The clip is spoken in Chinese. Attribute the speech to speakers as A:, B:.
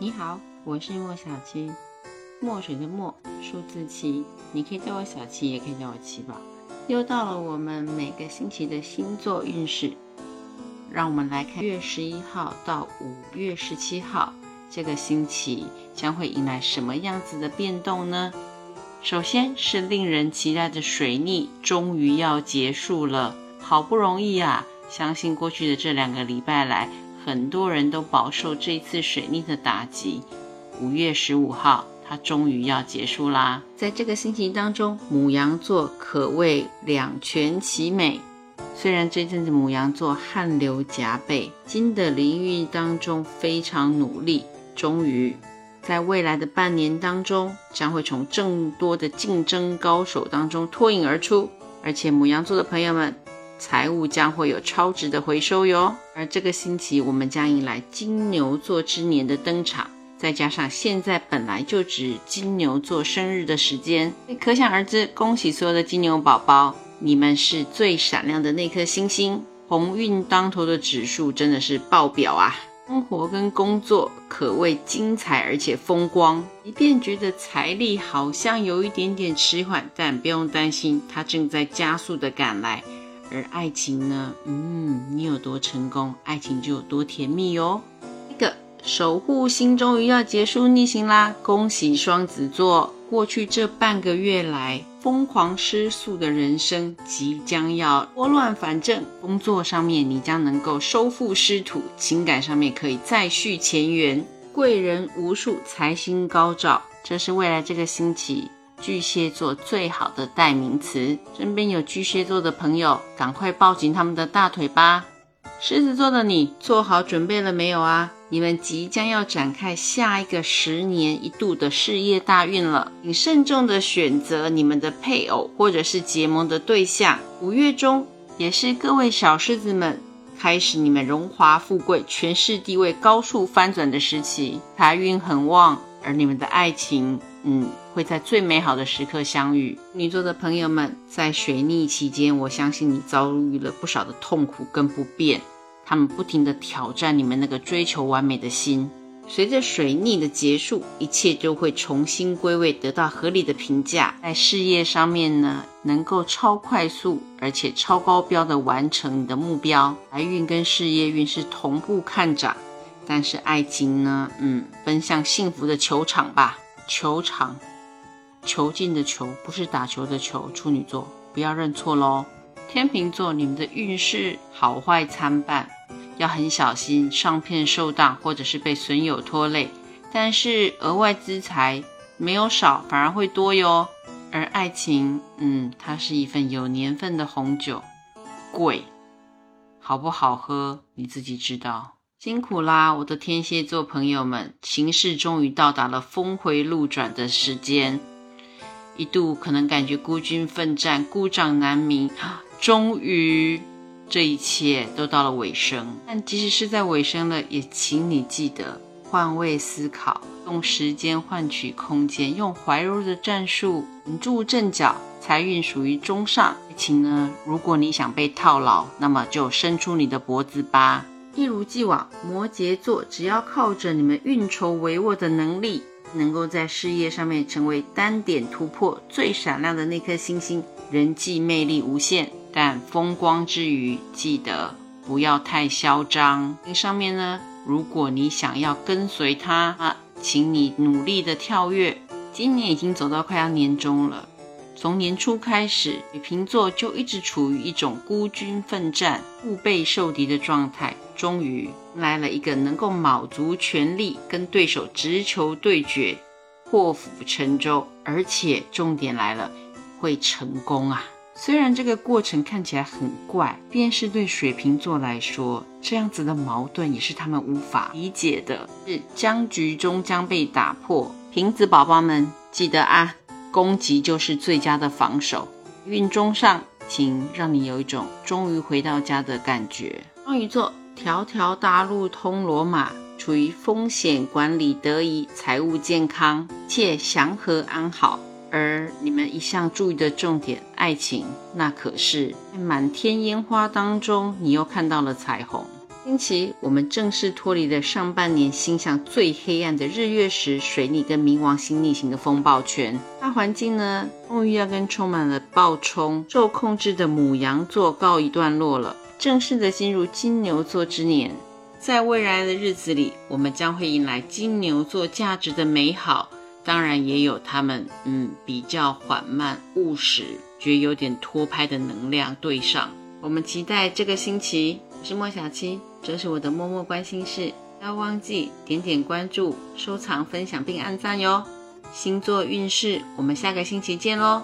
A: 你好，我是莫小七，墨水的墨，数字七，你可以叫我小七，也可以叫我七宝。又到了我们每个星期的星座运势，让我们来看月十一号到五月十七号这个星期将会迎来什么样子的变动呢？首先是令人期待的水逆终于要结束了，好不容易啊！相信过去的这两个礼拜来。很多人都饱受这次水逆的打击。五月十五号，它终于要结束啦。在这个星期当中，母羊座可谓两全其美。虽然这阵子母羊座汗流浃背，金的领域当中非常努力，终于在未来的半年当中，将会从众多的竞争高手当中脱颖而出。而且母羊座的朋友们。财务将会有超值的回收哟，而这个星期我们将迎来金牛座之年的登场，再加上现在本来就指金牛座生日的时间，可想而知，恭喜所有的金牛宝宝，你们是最闪亮的那颗星星，鸿运当头的指数真的是爆表啊！生活跟工作可谓精彩而且风光，即便觉得财力好像有一点点迟缓，但不用担心，它正在加速的赶来。而爱情呢？嗯，你有多成功，爱情就有多甜蜜哟。一个守护星终于要结束逆行啦，恭喜双子座！过去这半个月来疯狂失速的人生即将要拨乱反正，工作上面你将能够收复失土，情感上面可以再续前缘，贵人无数，财星高照，这是未来这个星期。巨蟹座最好的代名词，身边有巨蟹座的朋友，赶快抱紧他们的大腿吧。狮子座的你，做好准备了没有啊？你们即将要展开下一个十年一度的事业大运了，请慎重的选择你们的配偶或者是结盟的对象。五月中也是各位小狮子们开始你们荣华富贵、权势地位高速翻转的时期，财运很旺，而你们的爱情。嗯，会在最美好的时刻相遇。女座的朋友们，在水逆期间，我相信你遭遇了不少的痛苦跟不便。他们不停的挑战你们那个追求完美的心。随着水逆的结束，一切就会重新归位，得到合理的评价。在事业上面呢，能够超快速而且超高标的完成你的目标。财运跟事业运是同步看涨，但是爱情呢，嗯，奔向幸福的球场吧。球场，球进的球不是打球的球。处女座不要认错喽。天秤座，你们的运势好坏参半，要很小心上骗受当，或者是被损友拖累。但是额外资财没有少，反而会多哟。而爱情，嗯，它是一份有年份的红酒，贵，好不好喝你自己知道。辛苦啦，我的天蝎座朋友们，形势终于到达了峰回路转的时间。一度可能感觉孤军奋战、孤掌难鸣，终于这一切都到了尾声。但即使是在尾声了，也请你记得换位思考，用时间换取空间，用怀柔的战术稳住阵脚。财运属于中上，爱情呢？如果你想被套牢，那么就伸出你的脖子吧。一如既往，摩羯座只要靠着你们运筹帷幄的能力，能够在事业上面成为单点突破最闪亮的那颗星星，人际魅力无限。但风光之余，记得不要太嚣张。那上面呢，如果你想要跟随他啊，请你努力的跳跃。今年已经走到快要年终了。从年初开始，水瓶座就一直处于一种孤军奋战、腹背受敌的状态。终于来了一个能够卯足全力跟对手直球对决、破釜沉舟，而且重点来了，会成功啊！虽然这个过程看起来很怪，便是对水瓶座来说，这样子的矛盾也是他们无法理解的。是僵局终将被打破，瓶子宝宝们记得啊！攻击就是最佳的防守。运中上，请让你有一种终于回到家的感觉。双鱼座，条条大路通罗马，处于风险管理得宜，财务健康，且祥和安好。而你们一向注意的重点，爱情，那可是满天烟花当中，你又看到了彩虹。星期，我们正式脱离了上半年星象最黑暗的日月食、水逆跟冥王星逆行的风暴圈。大环境呢，终于要跟充满了暴冲、受控制的母羊座告一段落了，正式的进入金牛座之年。在未来的日子里，我们将会迎来金牛座价值的美好，当然也有他们嗯比较缓慢、务实、觉有点拖拍的能量对上。我们期待这个星期。我是莫小七，这是我的默默关心事，不要忘记点点关注、收藏、分享并按赞哟。星座运势，我们下个星期见喽。